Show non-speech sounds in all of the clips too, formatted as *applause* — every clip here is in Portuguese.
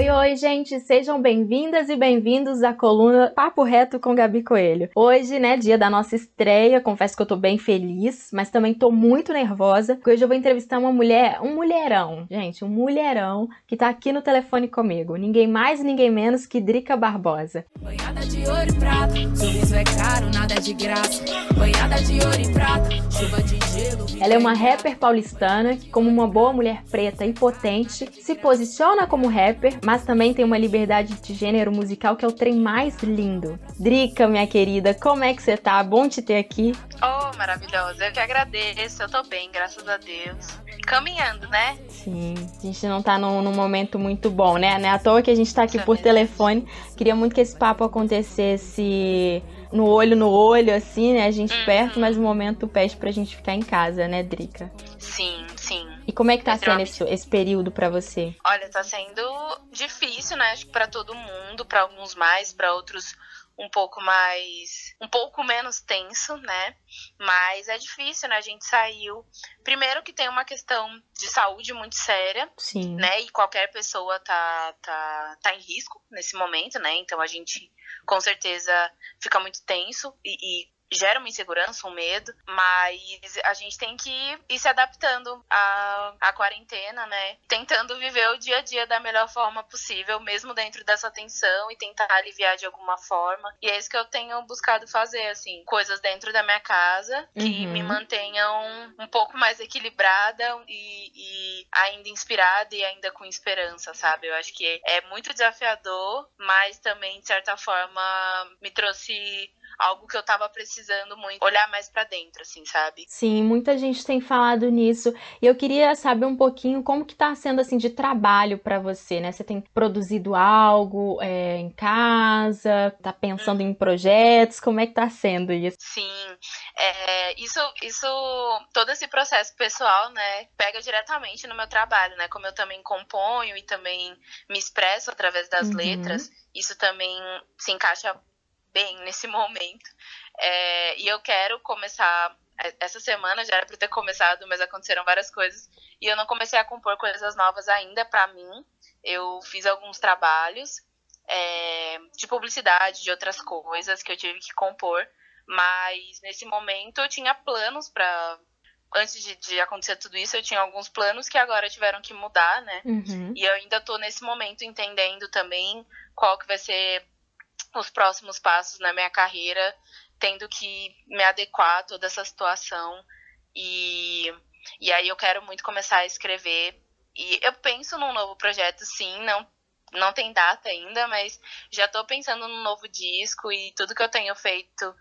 Oi, oi, gente, sejam bem-vindas e bem-vindos à coluna Papo Reto com Gabi Coelho. Hoje, né, dia da nossa estreia, confesso que eu tô bem feliz, mas também tô muito nervosa, porque hoje eu vou entrevistar uma mulher, um mulherão, gente, um mulherão que tá aqui no telefone comigo. Ninguém mais, ninguém menos que Drica Barbosa. Banhada de ouro e prata, sorriso é caro, nada é de graça. Banhada de ouro e prata, chuva de. Ela é uma rapper paulistana que, como uma boa mulher preta e potente, se posiciona como rapper, mas também tem uma liberdade de gênero musical que é o trem mais lindo. Drica, minha querida, como é que você tá? Bom te ter aqui. Oh, maravilhosa. Eu que agradeço. Eu tô bem, graças a Deus. Caminhando, né? Sim, a gente não tá num, num momento muito bom, né? Não é à toa que a gente tá aqui Isso por é telefone. Queria muito que esse papo acontecesse no olho no olho, assim, né? A gente uhum. perto, mas o momento pede pra gente ficar em casa, né, Drica? Sim, sim. E como é que tá sendo esse, esse período para você? Olha, tá sendo difícil, né? Acho que pra todo mundo, para alguns mais, para outros um pouco mais. um pouco menos tenso, né? Mas é difícil, né? A gente saiu. Primeiro que tem uma questão de saúde muito séria, Sim. né? E qualquer pessoa tá, tá, tá em risco nesse momento, né? Então a gente com certeza fica muito tenso e, e gera uma insegurança, um medo, mas a gente tem que ir se adaptando à, à quarentena, né? Tentando viver o dia a dia da melhor forma possível, mesmo dentro dessa tensão e tentar aliviar de alguma forma. E é isso que eu tenho buscado fazer, assim, coisas dentro da minha casa que uhum. me mantenham um pouco mais equilibrada e, e ainda inspirada e ainda com esperança, sabe? Eu acho que é muito desafiador, mas também, de certa forma, me trouxe algo que eu tava precisando muito olhar mais para dentro, assim, sabe? Sim, muita gente tem falado nisso. E eu queria saber um pouquinho como que tá sendo assim de trabalho para você, né? Você tem produzido algo é, em casa, tá pensando em projetos, como é que tá sendo isso? Sim, é, isso, isso, todo esse processo pessoal, né, pega diretamente no meu trabalho, né? Como eu também componho e também me expresso através das uhum. letras, isso também se encaixa bem nesse momento. É, e eu quero começar. É, essa semana já era para ter começado, mas aconteceram várias coisas. E eu não comecei a compor coisas novas ainda para mim. Eu fiz alguns trabalhos é, de publicidade, de outras coisas que eu tive que compor. Mas nesse momento eu tinha planos para antes de, de, acontecer tudo isso, eu tinha alguns planos que agora tiveram que mudar, né? Uhum. E eu ainda tô nesse momento entendendo também qual que vai ser os próximos passos na minha carreira, tendo que me adequar a toda essa situação. E, e aí eu quero muito começar a escrever. E eu penso num novo projeto, sim, não, não tem data ainda, mas já estou pensando num novo disco e tudo que eu tenho feito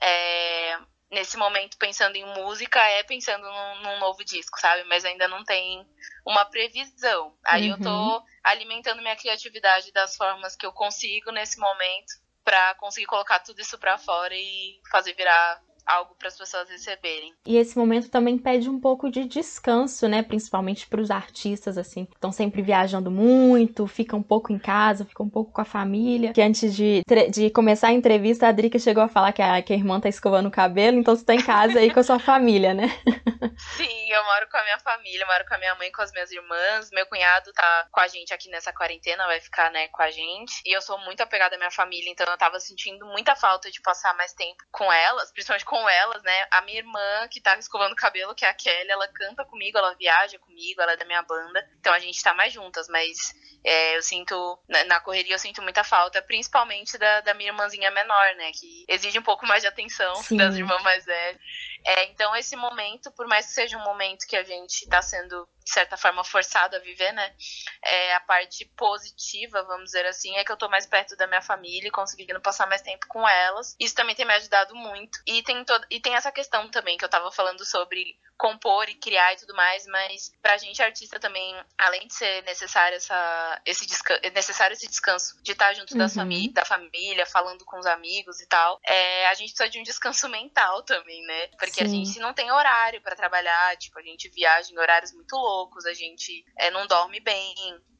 é, nesse momento pensando em música é pensando num, num, novo disco, sabe? Mas ainda não tem uma previsão. Aí uhum. eu tô uhum. alimentando minha criatividade das formas que eu consigo nesse momento para conseguir colocar tudo isso para fora e fazer virar algo para as pessoas receberem. E esse momento também pede um pouco de descanso, né? Principalmente para os artistas, assim, estão sempre viajando muito, ficam um pouco em casa, ficam um pouco com a família. Que antes de, de começar a entrevista, a Drica chegou a falar que a, que a irmã tá escovando o cabelo, então você tá em casa aí com a sua família, né? *laughs* Sim, eu moro com a minha família, moro com a minha mãe, com as minhas irmãs. Meu cunhado tá com a gente aqui nessa quarentena, vai ficar, né, com a gente. E eu sou muito apegada à minha família, então eu tava sentindo muita falta de passar mais tempo com elas, principalmente com com elas, né? A minha irmã, que tá escovando o cabelo, que é a Kelly, ela canta comigo, ela viaja comigo, ela é da minha banda. Então a gente tá mais juntas, mas é, eu sinto, na correria eu sinto muita falta, principalmente da, da minha irmãzinha menor, né? Que exige um pouco mais de atenção Sim. das irmãs mais velhas. É, então esse momento, por mais que seja um momento que a gente tá sendo de certa forma forçado a viver, né? É, a parte positiva, vamos dizer assim, é que eu tô mais perto da minha família e conseguindo passar mais tempo com elas. Isso também tem me ajudado muito. E tem, todo, e tem essa questão também que eu tava falando sobre compor e criar e tudo mais, mas pra gente artista também, além de ser necessário essa, esse descanso, necessário esse descanso de estar junto uhum. da, famí da família, falando com os amigos e tal, é, a gente precisa de um descanso *laughs* mental também, né? Porque Sim. a gente não tem horário para trabalhar, tipo, a gente viaja em horários muito loucos loucos, a gente é, não dorme bem,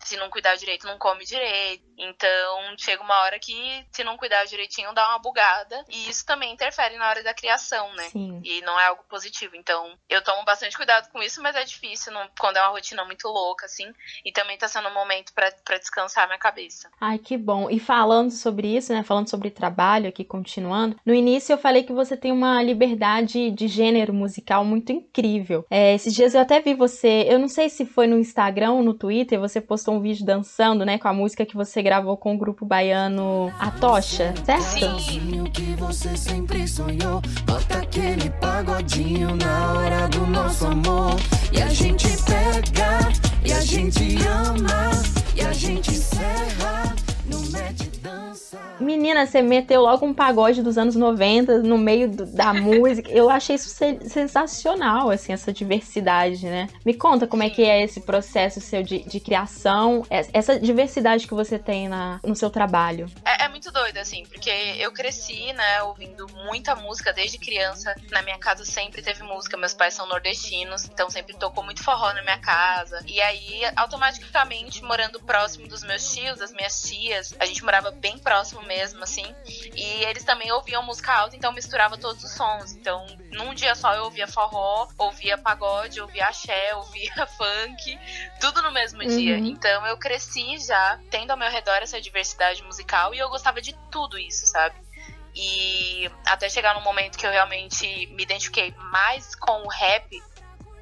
se não cuidar direito, não come direito. Então, chega uma hora que, se não cuidar direitinho, dá uma bugada. E isso também interfere na hora da criação, né? Sim. E não é algo positivo. Então, eu tomo bastante cuidado com isso, mas é difícil não, quando é uma rotina muito louca, assim. E também tá sendo um momento para descansar minha cabeça. Ai, que bom. E falando sobre isso, né? Falando sobre trabalho aqui, continuando. No início eu falei que você tem uma liberdade de gênero musical muito incrível. É, esses dias eu até vi você, eu não sei se foi no Instagram ou no Twitter, você postou um vídeo dançando, né, com a música que você gravou com o grupo baiano A Tocha, certo? Sim. que você sempre sonhou. Bota aquele pagodinho na hora do nosso amor. E a gente pega, e a gente ama, e a gente dança. Menina, você meteu logo um pagode dos anos 90 no meio do- da *laughs* música. Eu achei isso se- sensacional, assim, essa diversidade, né? Me conta como é que é esse processo seu de, de criação, es- essa diversidade que você tem na, no seu trabalho. É, é muito doido, assim, porque eu cresci, né, ouvindo muita música desde criança. Na minha casa sempre teve música, meus pais são nordestinos, então sempre tocou muito forró na minha casa. E aí, automaticamente, morando próximo dos meus tios, das minhas tias, a gente morava bem próximo mesmo, assim. E eles também ouviam música alta, então misturava todos os sons. Então, num dia só eu ouvia forró, ouvia pagode, ouvia axé, *laughs* ouvia funk, tudo no mesmo dia. Uhum. Então eu cresci já tendo ao meu redor essa diversidade musical e eu gostava de tudo isso, sabe? E até chegar no momento que eu realmente me identifiquei mais com o rap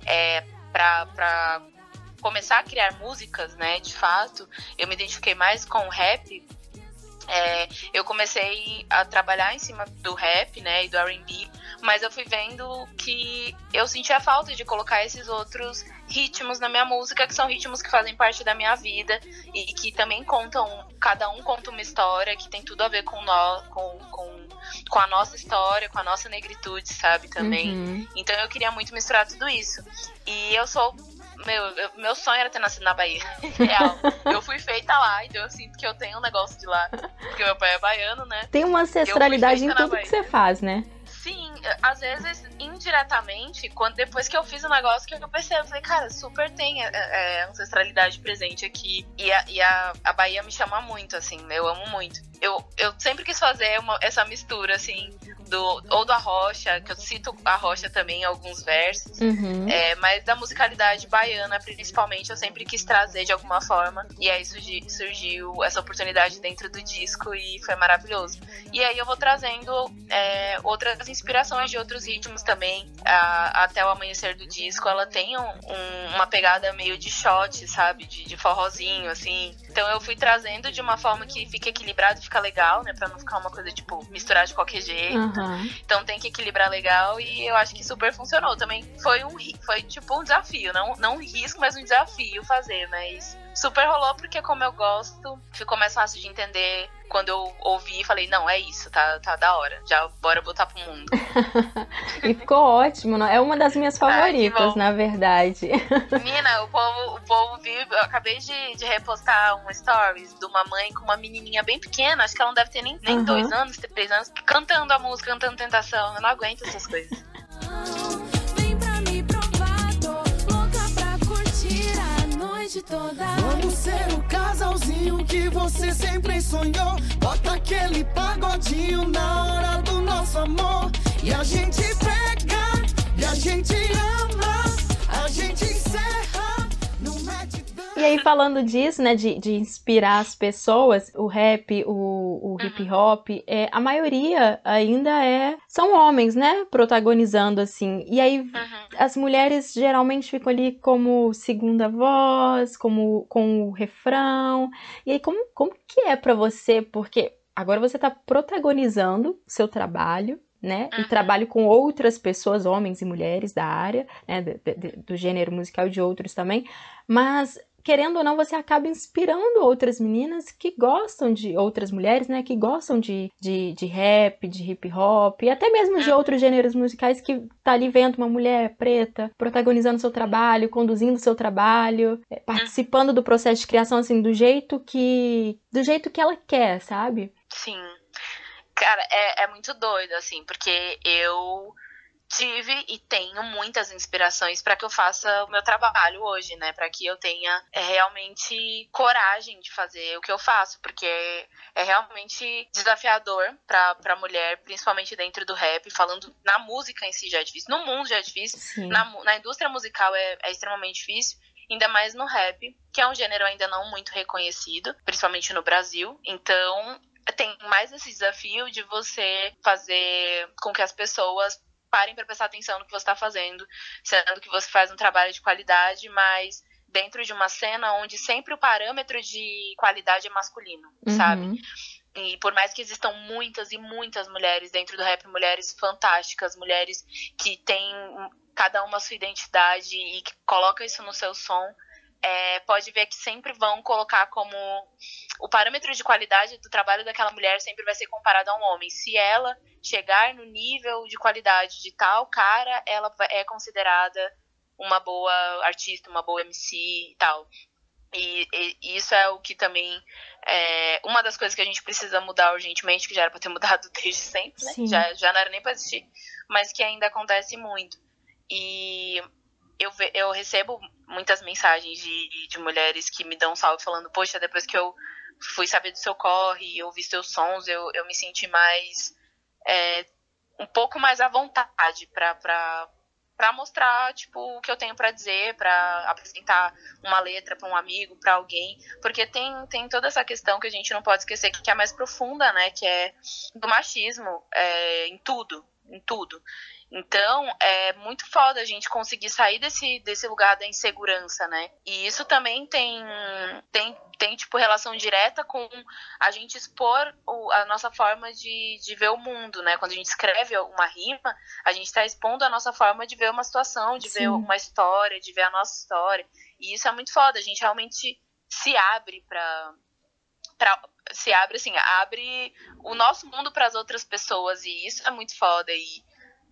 é, pra, pra começar a criar músicas, né? De fato, eu me identifiquei mais com o rap. É, eu comecei a trabalhar em cima do rap, né, e do R&B, mas eu fui vendo que eu sentia falta de colocar esses outros ritmos na minha música, que são ritmos que fazem parte da minha vida e que também contam, cada um conta uma história que tem tudo a ver com, nó, com, com, com a nossa história, com a nossa negritude, sabe, também. Uhum. Então eu queria muito misturar tudo isso. E eu sou. Meu, eu- meu sonho era ter nascido na Bahia. *laughs* Real. Eu fui feita lá, então eu sinto que eu tenho um negócio de lá. Porque meu pai é baiano, né? Tem uma ancestralidade em tudo que você faz, né? Sim, às vezes indiretamente, quando depois que eu fiz o negócio que eu percebi, eu falei, cara, super tem é, é, ancestralidade presente aqui. E, a, e a, a Bahia me chama muito, assim, eu amo muito. Eu, eu sempre quis fazer uma- essa mistura, assim, do, ou do Arrocha, que eu cito a Rocha também em alguns versos. Uhum. É, mas da musicalidade baiana, principalmente, eu sempre quis trazer de alguma forma. E aí surgi- surgiu essa oportunidade dentro do disco e foi maravilhoso. E aí eu vou trazendo é, outras inspirações de outros ritmos também. A- até o amanhecer do disco, ela tem um- um- uma pegada meio de shot, sabe? De, de forrozinho, assim. Então eu fui trazendo de uma forma que fica equilibrado, fica legal, né? Pra não ficar uma coisa, tipo, misturar de qualquer jeito. Aham. Então tem que equilibrar legal e eu acho que super funcionou. Também foi um foi tipo um desafio, não, não um risco, mas um desafio fazer, mas super rolou porque como eu gosto, ficou mais fácil de entender quando eu ouvi e falei, não, é isso, tá, tá da hora. Já bora botar pro mundo. *laughs* E ficou ótimo, não? é uma das minhas favoritas, na verdade. *laughs* Menina, o povo, o povo viu, eu acabei de, de repostar um stories de uma mãe com uma menininha bem pequena, acho que ela não deve ter nem, nem Aham. dois anos, três anos, cantando a música, cantando Tentação. Eu não aguento essas coisas. *laughs* noite toda. Vamos ser o casalzinho que você sempre sonhou. Bota aquele pagodinho na hora do nosso amor. E a gente pega, e a gente ama, E aí, falando disso, né, de, de inspirar as pessoas, o rap, o, o hip hop, é, a maioria ainda é. São homens, né? Protagonizando, assim. E aí, Uhum. as mulheres geralmente ficam ali como segunda voz, como com o refrão. E aí, como, como que é pra você? Porque agora você tá protagonizando o seu trabalho. Né? E Uhum. trabalho com outras pessoas, homens e mulheres da área, né? de- do gênero musical e de outros também. Mas, querendo ou não, você acaba inspirando outras meninas que gostam de outras mulheres, né? Que gostam de, de, de rap, de hip hop, e até mesmo de outros gêneros musicais que tá ali vendo uma mulher preta protagonizando seu trabalho, conduzindo seu trabalho, é, participando do processo de criação, assim, do jeito que. do jeito que ela quer, sabe? Sim. Cara, é, é muito doido, assim, porque eu tive e tenho muitas inspirações para que eu faça o meu trabalho hoje, né? Para que eu tenha é, realmente coragem de fazer o que eu faço, porque é realmente desafiador para a mulher, principalmente dentro do rap, falando na música em si já é difícil, no mundo já é difícil, na, na, indústria musical é, é extremamente difícil ainda mais no rap, que é um gênero ainda não muito reconhecido, principalmente no Brasil. Então, tem mais esse desafio de você fazer com que as pessoas parem para prestar atenção no que você está fazendo, sendo que você faz um trabalho de qualidade, mas dentro de uma cena onde sempre o parâmetro de qualidade é masculino, uhum. sabe? E por mais que existam muitas e muitas mulheres dentro do rap, mulheres fantásticas, mulheres que têm cada uma sua identidade e que coloca isso no seu som, é, pode ver que sempre vão colocar como o parâmetro de qualidade do trabalho daquela mulher sempre vai ser comparado a um homem. Se ela chegar no nível de qualidade de tal cara, ela é considerada uma boa artista, uma boa MC e tal. E, e, isso é o que também é uma das coisas que a gente precisa mudar urgentemente, que já era para ter mudado *laughs* desde sempre, né? Já, já não era nem para existir, mas que ainda acontece muito. E eu, eu recebo muitas mensagens de, de mulheres que me dão salve falando, poxa, depois que eu fui saber do seu corre e ouvi seus sons, eu, eu me senti mais. É, um pouco mais à vontade para para mostrar tipo o que eu tenho para dizer, para apresentar uma letra para um amigo, para alguém, porque tem, tem toda essa questão que a gente não pode esquecer que é mais profunda, né, que é do machismo é, em tudo, em tudo. Então, é muito foda a gente conseguir sair desse, desse lugar da insegurança, né? E isso também tem, tem, tem tipo, relação direta com a gente expor o, a nossa forma de, de ver o mundo, né? Quando a gente escreve uma rima, a gente está expondo a nossa forma de ver uma situação, de Sim. ver uma história, de ver a nossa história. E isso é muito foda, a gente realmente se abre para se abre assim, abre o nosso mundo para as outras pessoas e isso é muito foda e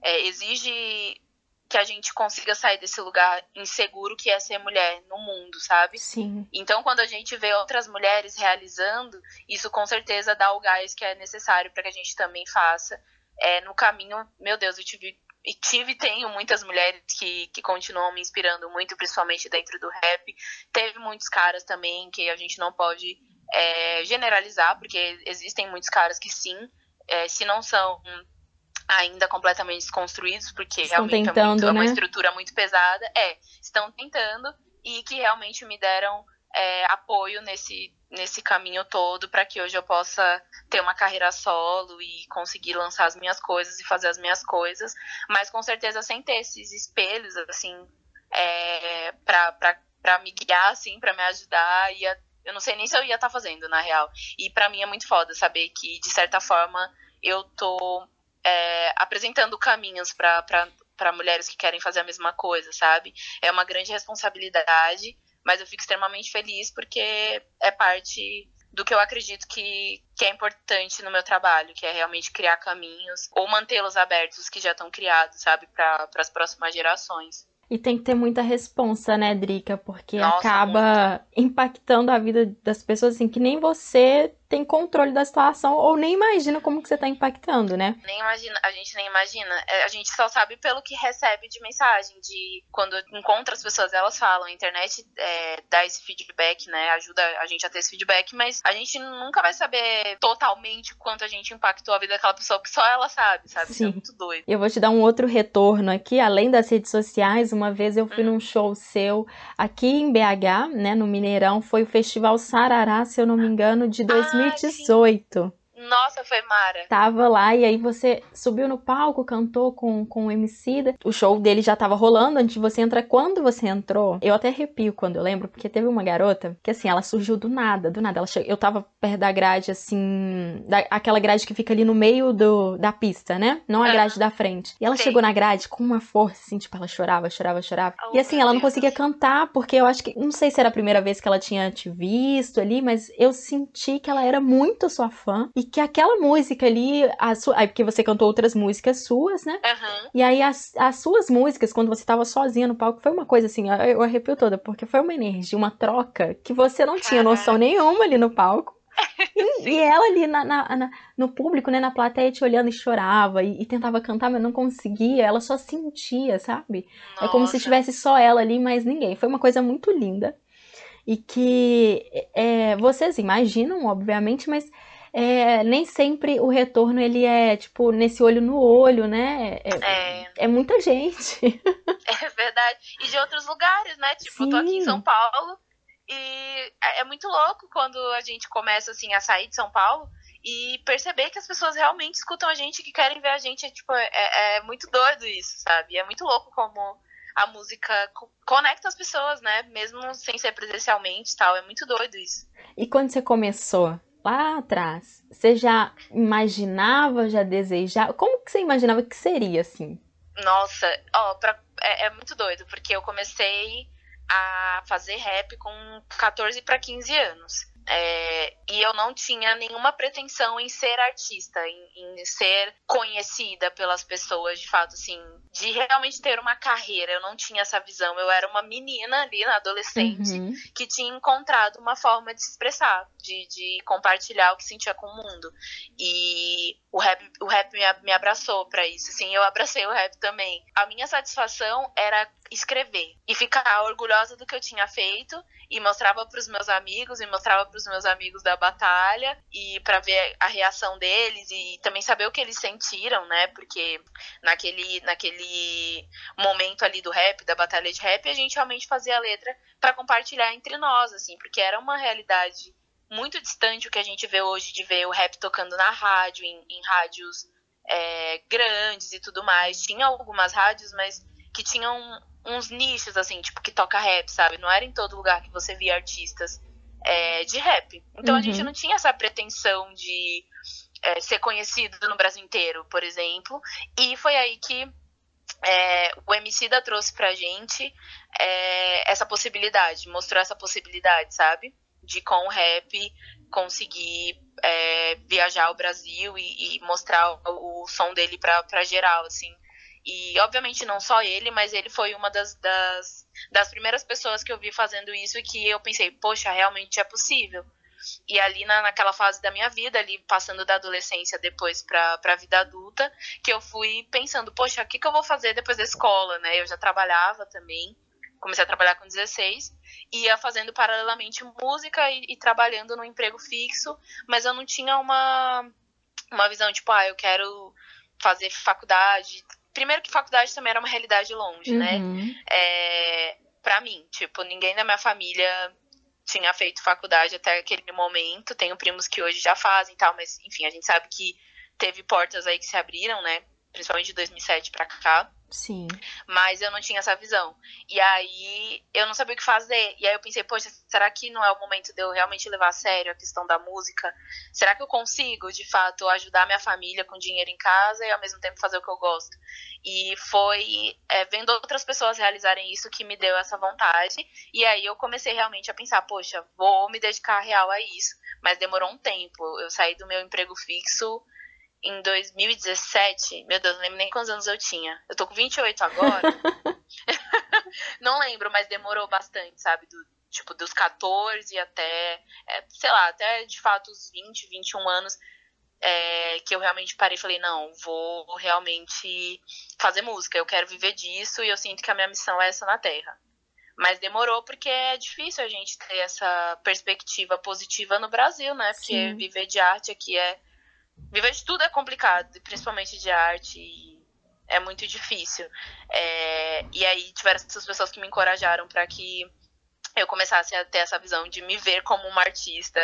é, exige que a gente consiga sair desse lugar inseguro que é ser mulher no mundo, sabe? Sim. Então, quando a gente vê outras mulheres realizando, isso com certeza dá o gás que é necessário para que a gente também faça. É, no caminho, meu Deus, eu tive e tive tenho muitas mulheres que, que continuam me inspirando muito, principalmente dentro do rap. Teve muitos caras também que a gente não pode é, generalizar, porque existem muitos caras que sim, é, se não são ainda completamente desconstruídos, porque estão realmente tentando, é, muito, é uma né? estrutura muito pesada. É, estão tentando e que realmente me deram é, apoio nesse, nesse caminho todo para que hoje eu possa ter uma carreira solo e conseguir lançar as minhas coisas e fazer as minhas coisas, mas com certeza sem ter esses espelhos, assim, é, para me guiar, assim, para me ajudar. e eu não sei nem se eu ia estar tá fazendo, na real. E para mim é muito foda saber que, de certa forma, eu tô é, apresentando caminhos para mulheres que querem fazer a mesma coisa, sabe? É uma grande responsabilidade, mas eu fico extremamente feliz porque é parte do que eu acredito que, que é importante no meu trabalho, que é realmente criar caminhos ou mantê-los abertos que já estão criados, sabe, para as próximas gerações. E tem que ter muita responsa, né, Drica? Porque Nossa, acaba impactando a vida das pessoas assim que nem você tem controle da situação ou nem imagina como que você tá impactando, né? Nem imagina, a gente nem imagina. É, a gente só sabe pelo que recebe de mensagem, de quando encontra as pessoas, elas falam, a internet é, dá esse feedback, né? Ajuda a gente a ter esse feedback, mas a gente nunca vai saber totalmente quanto a gente impactou a vida daquela pessoa, porque só ela sabe, sabe? Sim. Isso é muito doido. Eu vou te dar um outro retorno aqui, além das redes sociais, uma vez eu fui hum. num show seu aqui em BH, né, no Mineirão, foi o Festival Sarará, se eu não me engano, de 2000 2018. Nossa, foi Mara. Tava lá e aí você subiu no palco, cantou com, com o MC. O show dele já tava rolando antes de você entrar. Quando você entrou, eu até arrepio quando eu lembro, porque teve uma garota que assim, ela surgiu do nada, do nada. Ela che... Eu tava perto da grade, assim, da... aquela grade que fica ali no meio do... da pista, né? Não a grade da frente. E ela Sim. chegou na grade com uma força, assim, tipo, ela chorava, chorava, chorava. Oh, e assim, ela não conseguia cantar, porque eu acho que, não sei se era a primeira vez que ela tinha te visto ali, mas eu senti que ela era muito sua fã e que aquela música ali, a sua, aí porque você cantou outras músicas suas, né? Uhum. E aí as, as suas músicas, quando você tava sozinha no palco, foi uma coisa assim, eu, eu arrepio toda, porque foi uma energia, uma troca que você não tinha noção nenhuma ali no palco. *laughs* E, e ela ali na, na, na, no público, né, na plateia, te olhando e chorava e, e, tentava cantar, mas não conseguia. Ela só sentia, sabe? Nossa. É como se tivesse só ela ali, mas ninguém. Foi uma coisa muito linda. E que é, vocês imaginam, obviamente, mas é, nem sempre o retorno ele é tipo nesse olho no olho, né? É, é. é muita gente. *laughs* É verdade. E de outros lugares, né? Tipo, Sim. eu tô aqui em São Paulo e é, é muito louco quando a gente começa assim a sair de São Paulo e perceber que as pessoas realmente escutam a gente, que querem ver a gente. É, tipo, é, é muito doido isso, sabe? É muito louco como a música conecta as pessoas, né? Mesmo sem ser presencialmente e tal. É muito doido isso. E quando você começou? Lá atrás, você já imaginava, já desejava? Como que você imaginava que seria assim? Nossa, ó, pra, é, é muito doido, porque eu comecei a fazer rap com 14 para 15 anos. É, e eu não tinha nenhuma pretensão em ser artista, em, em, ser conhecida pelas pessoas, de fato, assim, de realmente ter uma carreira. Eu não tinha essa visão. Eu era uma menina ali, na adolescente, uhum. que tinha encontrado uma forma de se expressar, de, de compartilhar o que sentia com o mundo. E o rap, o rap me, me abraçou para isso, assim, eu abracei o rap também. A minha satisfação era escrever e ficar orgulhosa do que eu tinha feito e mostrava para os meus amigos e mostrava para os meus amigos da batalha e para ver a reação deles e também saber o que eles sentiram, né? Porque naquele naquele momento ali do rap, da batalha de rap, a gente realmente fazia a letra para compartilhar entre nós, assim, porque era uma realidade muito distante o que a gente vê hoje de ver o rap tocando na rádio, em, em rádios é, grandes e tudo mais. Tinha algumas rádios, mas que tinham uns nichos, assim, tipo, que toca rap, sabe? Não era em todo lugar que você via artistas é, de rap. Então uhum. a gente não tinha essa pretensão de é, ser conhecido no Brasil inteiro, por exemplo. E foi aí que é, o Emicida trouxe pra gente é, essa possibilidade, mostrou essa possibilidade, sabe? De com o rap conseguir é, viajar o Brasil e, e mostrar o, o, som dele pra, pra geral, assim. E, obviamente, não só ele, mas ele foi uma das, das, das primeiras pessoas que eu vi fazendo isso e que eu pensei, poxa, realmente é possível. E ali na, naquela fase da minha vida, ali passando da adolescência depois para a vida adulta, que eu fui pensando, poxa, o que, que eu vou fazer depois da escola, né? Eu já trabalhava também, comecei a trabalhar com 16, ia fazendo paralelamente música e, e trabalhando no emprego fixo, mas eu não tinha uma, uma visão, tipo, ah, eu quero fazer faculdade, Primeiro que faculdade também era uma realidade longe, né? uhum. né? É, pra mim, tipo, ninguém da minha família tinha feito faculdade até aquele momento. Tenho primos que hoje já fazem e tal, mas enfim, a gente sabe que teve portas aí que se abriram, né? Principalmente de 2007 pra cá. Sim. Mas eu não tinha essa visão. E aí eu não sabia o que fazer. E aí eu pensei, poxa, será que não é o momento de eu realmente levar a sério a questão da música? Será que eu consigo, de fato, ajudar minha família com dinheiro em casa e ao mesmo tempo fazer o que eu gosto? E foi é, vendo outras pessoas realizarem isso que me deu essa vontade. E aí eu comecei realmente a pensar, poxa, vou me dedicar real a isso. Mas demorou um tempo. Eu saí do meu emprego fixo em 2017, meu Deus, não lembro nem quantos anos eu tinha. Eu tô com 28 agora. *laughs* não lembro, mas demorou bastante, sabe? Do, tipo, dos 14 até, é, sei lá, até de fato os 20, 21 anos. É, que eu realmente parei e falei, não, vou realmente fazer música, eu quero viver disso e eu sinto que a minha missão é essa na Terra. Mas demorou porque é difícil a gente ter essa perspectiva positiva no Brasil, né? Porque Sim. viver de arte aqui é Viver de tudo é complicado, principalmente de arte. É muito difícil. É, e aí tiveram essas pessoas que me encorajaram para que eu começasse a ter essa visão de me ver como uma artista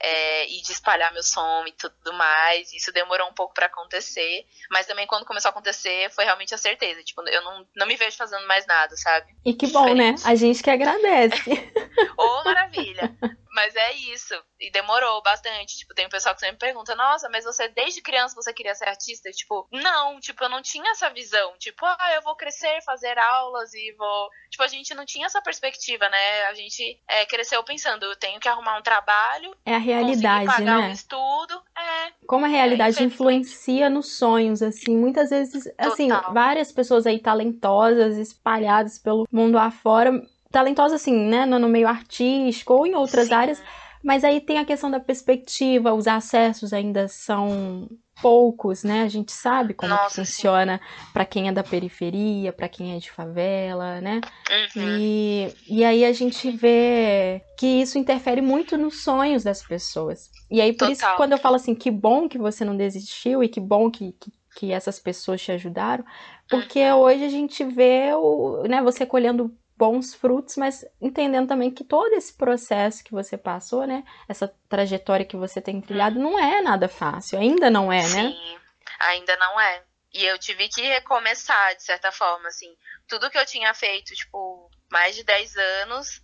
é, e de espalhar meu som e tudo mais. Isso demorou um pouco para acontecer, mas também quando começou a acontecer foi realmente a certeza. Tipo, eu não, não me vejo fazendo mais nada, sabe? E que bom, né? A gente que agradece. *laughs* Ô, oh, maravilha! Mas é isso. E demorou bastante. Tipo, tem um pessoal que sempre pergunta: Nossa, mas você desde criança você queria ser artista? E, tipo, não, tipo, eu não tinha essa visão. Tipo, ah, eu vou crescer, fazer aulas e vou. Tipo, a gente não tinha essa perspectiva, né? A gente é, cresceu pensando: eu tenho que arrumar um trabalho. É a realidade, pagar né? um estudo. É. Como a realidade é, influencia nos sonhos, assim. Muitas vezes, assim, Total. várias pessoas aí talentosas, espalhadas pelo mundo afora talentosa assim, né, no, meio artístico ou em outras Sim. áreas, Mas aí tem a questão da perspectiva, os acessos ainda são poucos, né? A gente sabe como funciona para quem é da periferia, para quem é de favela, né? Uhum. E, e aí a gente vê que isso interfere muito nos sonhos das pessoas. E aí, por isso, Total. quando eu falo assim, que bom que você não desistiu e que bom que, que, que essas pessoas te ajudaram, porque Uhum. hoje a gente vê o, né, você colhendo bons frutos, mas entendendo também que todo esse processo que você passou, né, essa trajetória que você tem trilhado, não é nada fácil, ainda não é, né? Sim, ainda não é. E eu tive que recomeçar, de certa forma, assim. Tudo que eu tinha feito, tipo, mais de 10 anos,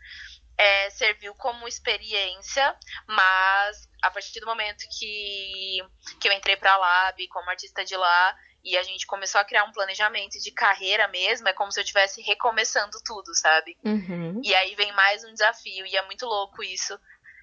é, serviu como experiência, mas a partir do momento que, que eu entrei pra Lab como artista de lá, e a gente começou a criar um planejamento de carreira mesmo, é como se eu estivesse recomeçando tudo, sabe? Uhum. E aí vem mais um desafio, e é muito louco isso.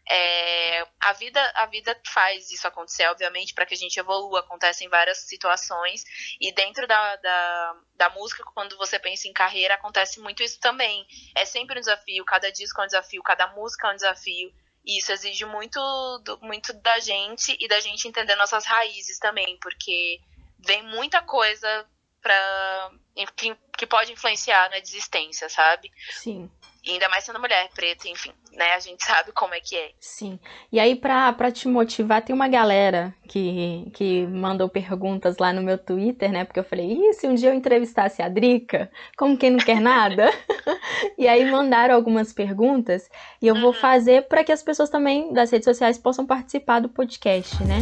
É, a vida a vida faz isso acontecer, obviamente, para que a gente evolua. Acontecem várias situações. E dentro da, da, da música, quando você pensa em carreira, acontece muito isso também. É sempre um desafio, cada disco é um desafio, cada música é um desafio. E isso exige muito, do- muito da gente e da gente entender nossas raízes também, porque vem muita coisa pra, que, que pode influenciar na desistência, sabe? Sim. E ainda mais sendo mulher preta, enfim, né? A gente *laughs* sabe como é que é. Sim. E aí, pra, pra te motivar, tem uma galera que, que mandou perguntas lá no meu Twitter, né? Porque eu falei, e se um dia eu entrevistasse a Drica? Como quem não quer nada? *laughs* E aí mandaram algumas perguntas e eu vou Uhum. fazer para que as pessoas também das redes sociais possam participar do podcast, né?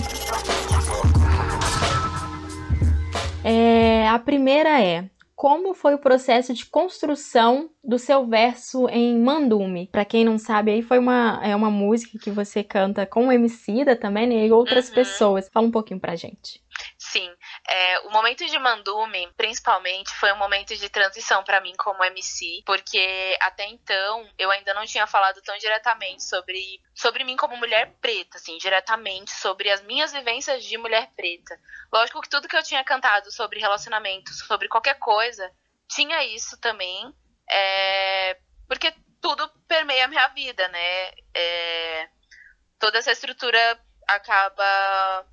É, a primeira é: como foi o processo de construção do seu verso em Mandume? Pra quem não sabe, aí foi uma, é uma música que você canta com o Emicida também, né? E outras Uhum. pessoas. Fala um pouquinho pra gente. Sim, é, o momento de Mandume, principalmente, foi um momento de transição pra mim como MC, porque até então eu ainda não tinha falado tão diretamente sobre, sobre mim como mulher preta, assim, diretamente sobre as minhas vivências de mulher preta. Lógico que tudo que eu tinha cantado sobre relacionamento, sobre qualquer coisa, tinha isso também, é, porque tudo permeia a minha vida, né? É, toda essa estrutura acaba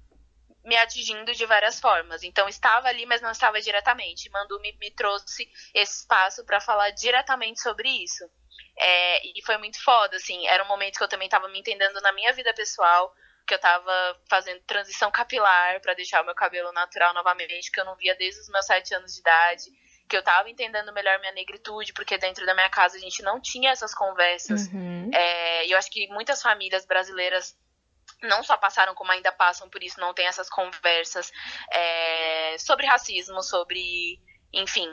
me atingindo de várias formas. Então estava ali, mas não estava diretamente. Mandu me, me trouxe esse espaço para falar diretamente sobre isso. É, e foi muito foda, assim. Era um momento que eu também estava me entendendo na minha vida pessoal, que eu tava fazendo transição capilar para deixar o meu cabelo natural novamente, que eu não via desde os meus sete anos de idade. Que eu tava entendendo melhor minha negritude, porque dentro da minha casa a gente não tinha essas conversas. Uhum. É, e eu acho que muitas famílias brasileiras não só passaram, como ainda passam por isso, não tem essas conversas é, sobre racismo, sobre, enfim,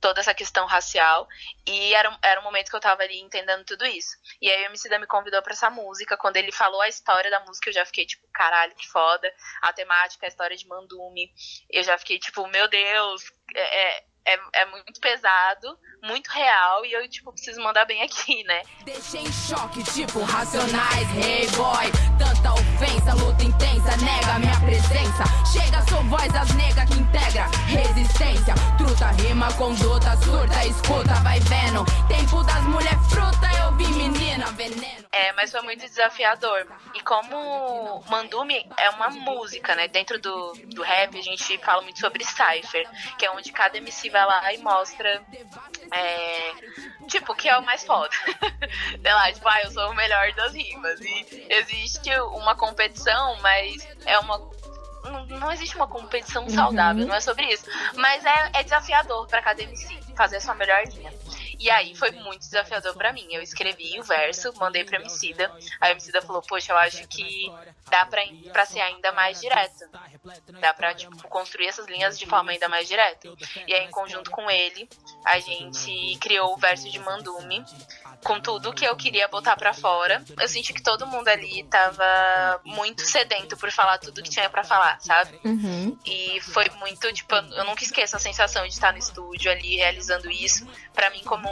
toda essa questão racial. E era, era um momento que eu tava ali entendendo tudo isso. E aí o Emicida me convidou pra essa música. Quando ele falou a história da música, eu já fiquei tipo, caralho, que foda. A temática, a história de Mandume. Eu já fiquei tipo, meu Deus, é, é, é, é muito pesado, muito real. E eu, tipo, preciso mandar bem aqui, né? Deixei em choque, tipo racionais, hey boy. Tanta ofensa, luta intensa, nega minha presença. Chega, sou voz das nega que integra resistência. Truta, rima, conduta, surta, escuta, vai vendo. Tempo das mulher fruta, eu vi menina, veneno. É, mas foi muito desafiador. E como Mandume é uma música, né? Dentro do, do rap a gente fala muito sobre cypher, que é onde cada MC vai lá e mostra. é, tipo, que é o mais foda. *laughs* Sei lá, tipo, ah, eu sou o melhor das rimas. E existe uma competição, mas é uma. Não, não existe uma competição saudável, não é sobre isso. Mas é, é desafiador pra cada MC fazer a sua melhor linha. E aí foi muito desafiador pra mim. Eu escrevi o verso, mandei pra Emicida. A Emicida falou, poxa, eu acho que dá pra, pra ser ainda mais direto. Dá pra, tipo, construir essas linhas de forma ainda mais direta. E aí, em conjunto com ele, a gente criou o verso de Mandume, com tudo que eu queria botar pra fora. Eu senti que todo mundo ali tava muito sedento por falar tudo que tinha pra falar, sabe? Uhum. E foi muito, tipo, eu nunca esqueço a sensação de estar no estúdio ali realizando isso. Pra mim, como,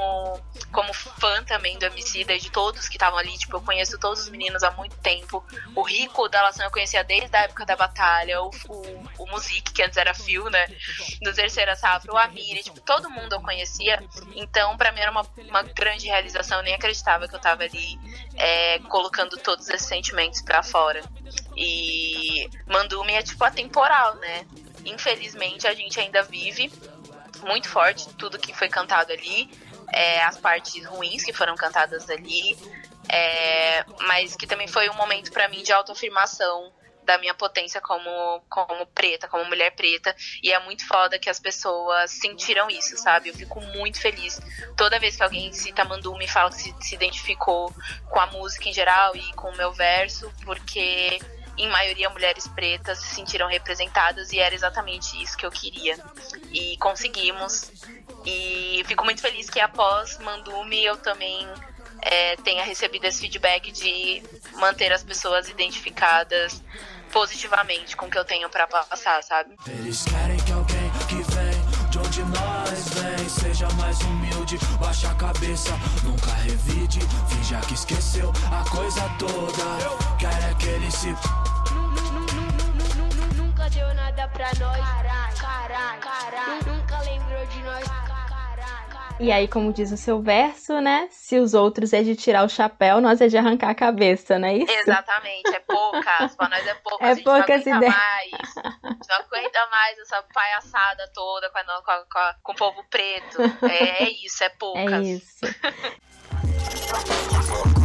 como fã também do Emicida e de todos que estavam ali, tipo, eu conheço todos os meninos há muito tempo. O Rico da Lação eu conhecia desde a época da batalha, o, o, o Music, que antes era Phil, né? Do Terceira Safra, o Amiri, tipo, todo mundo eu conhecia conhecia. Então, para mim era uma, uma grande realização. Eu nem acreditava que eu tava ali é, colocando todos esses sentimentos para fora. E Mandume é tipo atemporal, né? Infelizmente a gente ainda vive muito forte tudo que foi cantado ali, é, as partes ruins que foram cantadas ali, é, mas que também foi um momento para mim de autoafirmação da minha potência como, como preta, como mulher preta. E é muito foda que as pessoas sentiram isso, sabe? Eu fico muito feliz toda vez que alguém cita Mandu me fala que se, se identificou com a música em geral e com o meu verso, porque em maioria mulheres pretas se sentiram representadas e era exatamente isso que eu queria. E conseguimos. E fico muito feliz que após Mandume eu também é, tenha recebido esse feedback de manter as pessoas identificadas positivamente com o que eu tenho para passar, sabe? Eles querem que alguém que vem de onde nós vem seja mais humilde, baixa a cabeça, nunca revide, finja que esqueceu a coisa toda. Quer é que ele se Nunca deu nada pra nós, caralho, caralho, caralho. Nunca lembrou de nós. E aí, como diz o seu verso, né? Se os outros é de tirar o chapéu, nós é de arrancar a cabeça, não é isso? Exatamente, é poucas. Pra nós é poucas. É a gente poucas não aguenta mais. A gente não aguenta mais essa palhaçada toda com, a, com, a, com o povo preto. É, é isso, é poucas. É isso. *laughs*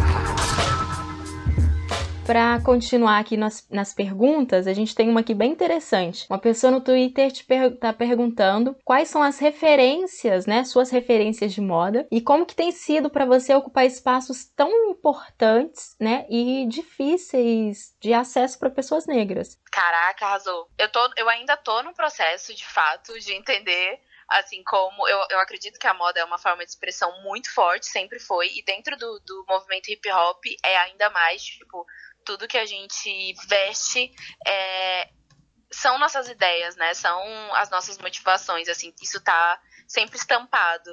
Para continuar aqui nas, nas, perguntas, a gente tem uma aqui bem interessante. Uma pessoa no Twitter te per tá perguntando quais são as referências, né, suas referências de moda e como que tem sido para você ocupar espaços tão importantes, né, e difíceis de acesso para pessoas negras. Caraca, arrasou. Eu tô, eu ainda tô no processo, de fato, de entender assim como eu, eu acredito que a moda é uma forma de expressão muito forte, sempre foi, e dentro do, do movimento hip hop é ainda mais, tipo, tudo que a gente veste é, são nossas ideias, né? São as nossas motivações, assim, isso tá sempre estampado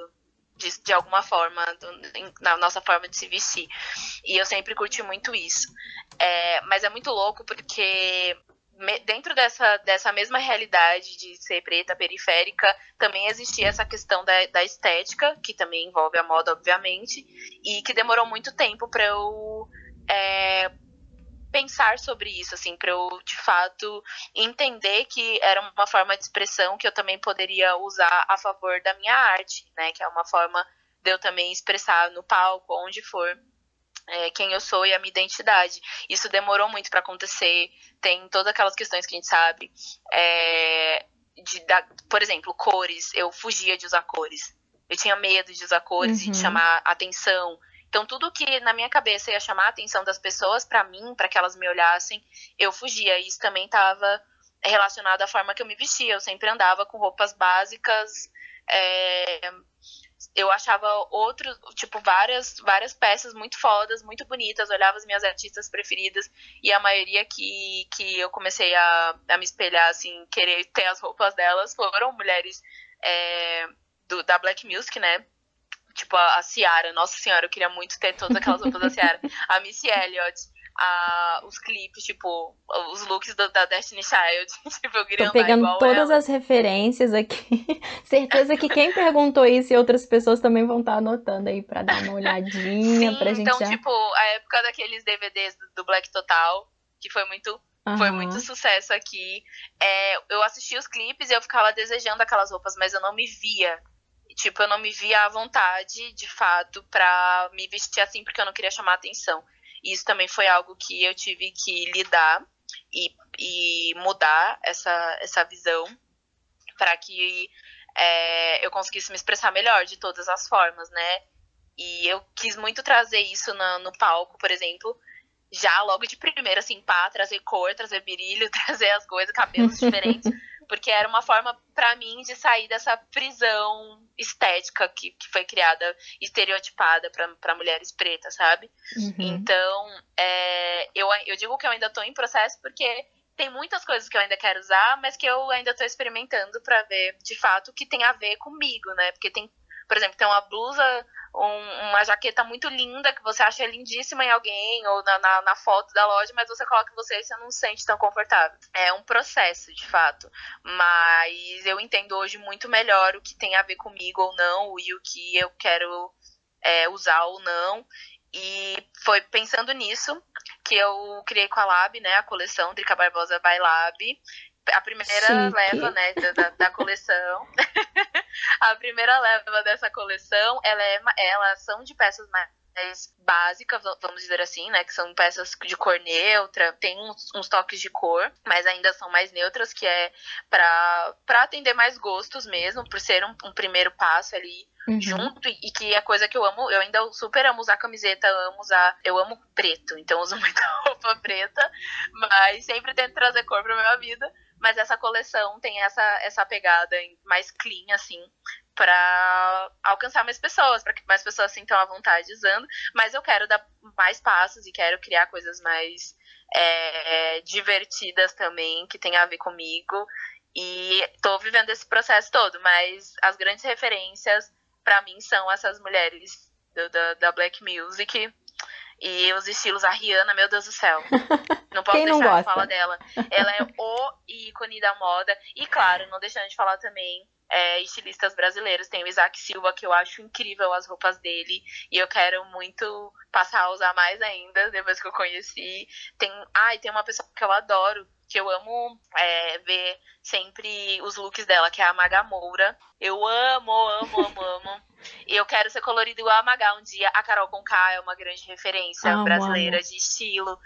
de, de alguma forma do, na nossa forma de se vestir. E eu sempre curti muito isso. É, mas é muito louco porque dentro dessa, dessa mesma realidade de ser preta periférica, também existia essa questão da, da estética, que também envolve a moda, obviamente, e que demorou muito tempo para eu é, pensar sobre isso, assim, para eu de fato entender que era uma forma de expressão que eu também poderia usar a favor da minha arte, né? Que é uma forma de eu também expressar no palco, onde for. É, quem eu sou e a minha identidade. Isso demorou muito para acontecer. Tem todas aquelas questões que a gente sabe. É, de, da, por exemplo, cores. Eu fugia de usar cores. Eu tinha medo de usar cores uhum. e de uhum. chamar atenção. Então, tudo que na minha cabeça ia chamar a atenção das pessoas para mim, para que elas me olhassem, eu fugia. E isso também estava relacionado à forma que eu me vestia. Eu sempre andava com roupas básicas. É... Eu achava outros, tipo, várias, várias peças muito fodas, muito bonitas. Olhava as minhas artistas preferidas e a maioria que, que eu comecei a, a me espelhar, assim, querer ter as roupas delas foram mulheres é, do, da Black Music, né? Tipo, a, a Ciara, nossa senhora, eu queria muito ter todas aquelas roupas da Ciara. A Missy Elliott, a, os clipes, tipo, os looks do, da Destiny Child. *laughs* tipo, eu queria Tô pegando todas ela. as referências aqui. *laughs* Certeza que quem perguntou isso e outras pessoas também vão estar tá anotando aí pra dar uma olhadinha, Sim, pra gente então, já... tipo, a época daqueles DVDs do, do Black Total, que foi muito Uhum. Foi muito sucesso aqui. É, eu assisti os clipes e eu ficava desejando aquelas roupas, mas eu não me via Tipo, eu não me via à vontade, de fato, pra me vestir assim, porque eu não queria chamar atenção. Isso também foi algo que eu tive que lidar e, e mudar essa, essa visão para que é, eu conseguisse me expressar melhor de todas as formas, né? E eu quis muito trazer isso no palco, por exemplo, já logo de primeira, assim, pá, trazer cor, trazer brilho, *laughs* trazer as coisas, cabelos diferentes *laughs* porque era uma forma para mim de sair dessa prisão estética que, que foi criada, estereotipada para mulheres pretas, sabe? Uhum. Então, é, eu, eu digo que eu ainda estou em processo porque tem muitas coisas que eu ainda quero usar, mas que eu ainda estou experimentando para ver de fato o que tem a ver comigo, né? Porque tem por exemplo, tem uma blusa um, uma jaqueta muito linda que você acha lindíssima em alguém ou na, na, na, foto da loja, mas você coloca em você e você não se sente tão confortável. É um processo, de fato. Mas eu entendo hoje muito melhor o que tem a ver comigo ou não e o que eu quero é, usar ou não. E foi pensando nisso que eu criei com a Lab, né, a coleção Drica Barbosa by Lab, a primeira Chique. leva, né, da, da coleção. *laughs* a primeira leva dessa coleção, ela é, elas são de peças mais básicas, vamos dizer assim, né? Que são peças de cor neutra, tem uns, uns toques de cor, mas ainda são mais neutras, que é para atender mais gostos mesmo, por ser um, um primeiro passo ali uhum. junto, e, e que é coisa que eu amo, eu ainda super amo usar camiseta, amo usar, eu amo preto, então uso *laughs* muita roupa preta, mas sempre tento trazer cor pra minha vida. Mas essa coleção tem essa, essa pegada mais clean, assim, para alcançar mais pessoas, para que mais pessoas sintam a vontade usando. Mas eu quero dar mais passos e quero criar coisas mais é, divertidas também, que tem a ver comigo. E tô vivendo esse processo todo, mas as grandes referências para mim são essas mulheres do, da, da Black Music e os estilos, a Rihanna, meu Deus do céu. *laughs* Não posso não deixar de falar dela. Ela é o ícone da moda. E claro, não deixando de falar também é, estilistas brasileiros. Tem o Isaac Silva, que eu acho incrível as roupas dele. E eu quero muito passar a usar mais ainda, depois que eu conheci. Tem. Ah, e tem uma pessoa que eu adoro, que eu amo é, ver sempre os looks dela, que é a Maga Moura. Eu amo, amo, amo, amo. E eu quero ser colorida igual a Maga um dia. A Carol Conká é uma grande referência amo, brasileira de estilo.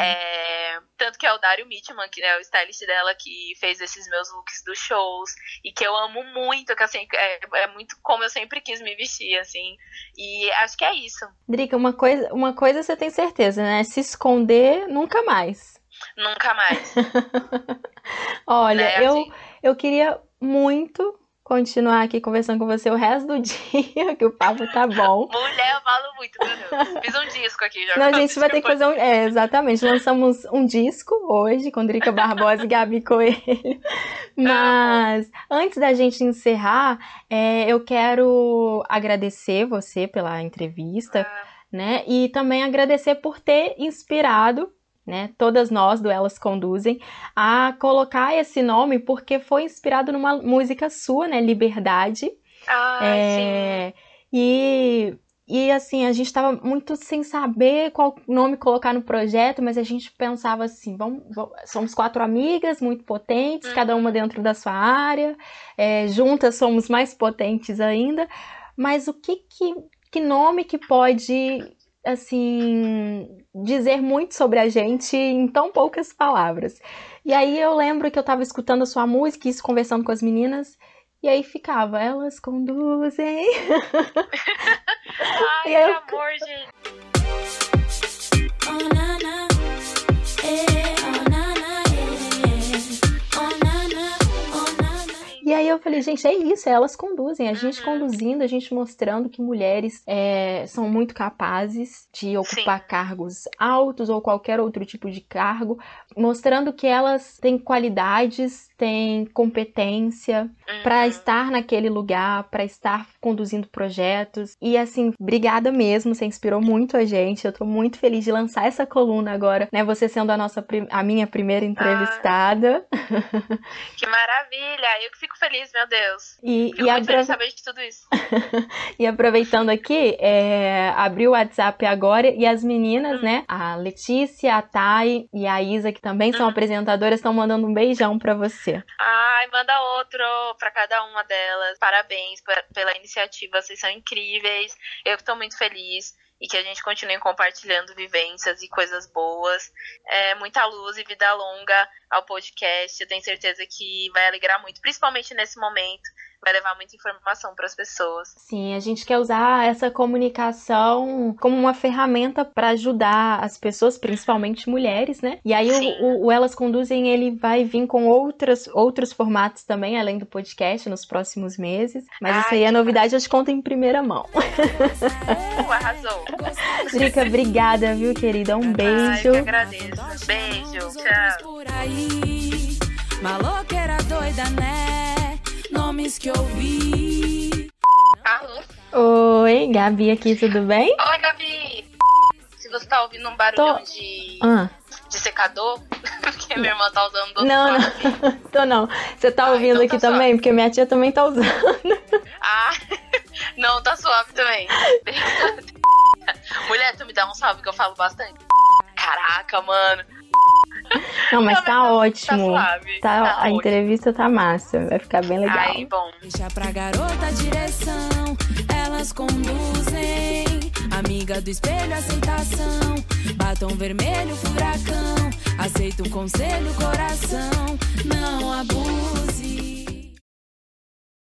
É, tanto que é o Dario Mitman, que é o stylist dela, que fez esses meus looks dos shows. E que eu amo muito, que assim, é, é muito como eu sempre quis me vestir, assim. E acho que é isso. Drica, uma coisa, uma coisa você tem certeza, né? Se esconder, nunca mais. Nunca mais. *laughs* Olha, né, eu, assim? eu queria muito continuar aqui conversando com você o resto do *laughs* dia, que o papo tá bom. Mulher, eu falo muito, meu Deus. Fiz um disco aqui já. Não, a gente vai ter que fazer um. É, exatamente. Lançamos um disco hoje com Drica Barbosa e Gabi Coelho. Mas antes da gente encerrar, é, eu quero agradecer você pela entrevista, ah. né? E também agradecer por ter inspirado né? Todas nós do Elas Conduzem, a colocar esse nome porque foi inspirado numa música sua, né? Liberdade. Ah, é, sim. E, e assim, a gente estava muito sem saber qual nome colocar no projeto, mas a gente pensava assim: vamos, vamos somos quatro amigas muito potentes, uhum. cada uma dentro da sua área, é, juntas somos mais potentes ainda. Mas o que, que, que nome que pode assim, dizer muito sobre a gente em tão poucas palavras. E aí eu lembro que eu tava escutando a sua música, isso conversando com as meninas, e aí ficava, elas conduzem. *laughs* Ai, que eu... amor, gente. Oh, na, na. E aí eu falei, gente, é isso, elas conduzem, a gente uhum. conduzindo, a gente mostrando que mulheres é, são muito capazes de ocupar Sim. cargos altos ou qualquer outro tipo de cargo, mostrando que elas têm qualidades, têm competência uhum. para estar naquele lugar, para estar conduzindo projetos. E assim, obrigada mesmo, você inspirou muito a gente. Eu tô muito feliz de lançar essa coluna agora, né? Você sendo a nossa a minha primeira entrevistada. Ah, que maravilha! Eu que fico feliz, meu Deus. E, Fico e muito feliz saber de tudo isso. *laughs* e aproveitando aqui, é, abri o WhatsApp agora e as meninas, hum. né? A Letícia, a Thay e a Isa, que também são hum. apresentadoras, estão mandando um beijão para você. Ai, manda outro para cada uma delas. Parabéns pela iniciativa, vocês são incríveis. Eu tô muito feliz e que a gente continue compartilhando vivências e coisas boas. É, muita luz e vida longa ao podcast. Eu tenho certeza que vai alegrar muito, principalmente nesse momento vai levar muita informação para as pessoas. Sim, a gente quer usar essa comunicação como uma ferramenta para ajudar as pessoas, principalmente mulheres, né? E aí o, o, o, Elas Conduzem, ele vai vir com outras, outros formatos também, além do podcast, nos próximos meses. Mas Ai, isso aí é novidade, eu te conto em primeira mão. Uh, arrasou. *laughs* Drica, obrigada, viu, querida? Um beijo. Ai, eu agradeço. Beijo, tchau. Maloqueira doida, né? Nomes que eu vi. carro. Oi, Gabi aqui, tudo bem? Oi, Gabi! Se você tá ouvindo um barulhão de, Ah, de secador, *laughs* porque minha irmã tá usando do não, não. *laughs* Tô não. Você tá Ah, ouvindo então aqui tá também? Porque minha tia também tá usando. Ah, *laughs* não, tá suave também. Mulher, tu me dá um salve que eu falo bastante. Caraca, mano. Não, mas Não, tá tá- ótimo. Tá suave. Tá, a ótimo. entrevista tá massa. Vai ficar bem legal. Aí, bom. Deixa pra garota a direção, elas conduzem. Amiga do espelho, aceitação. Batom vermelho, furacão. Aceita o conselho, coração. Não abuse.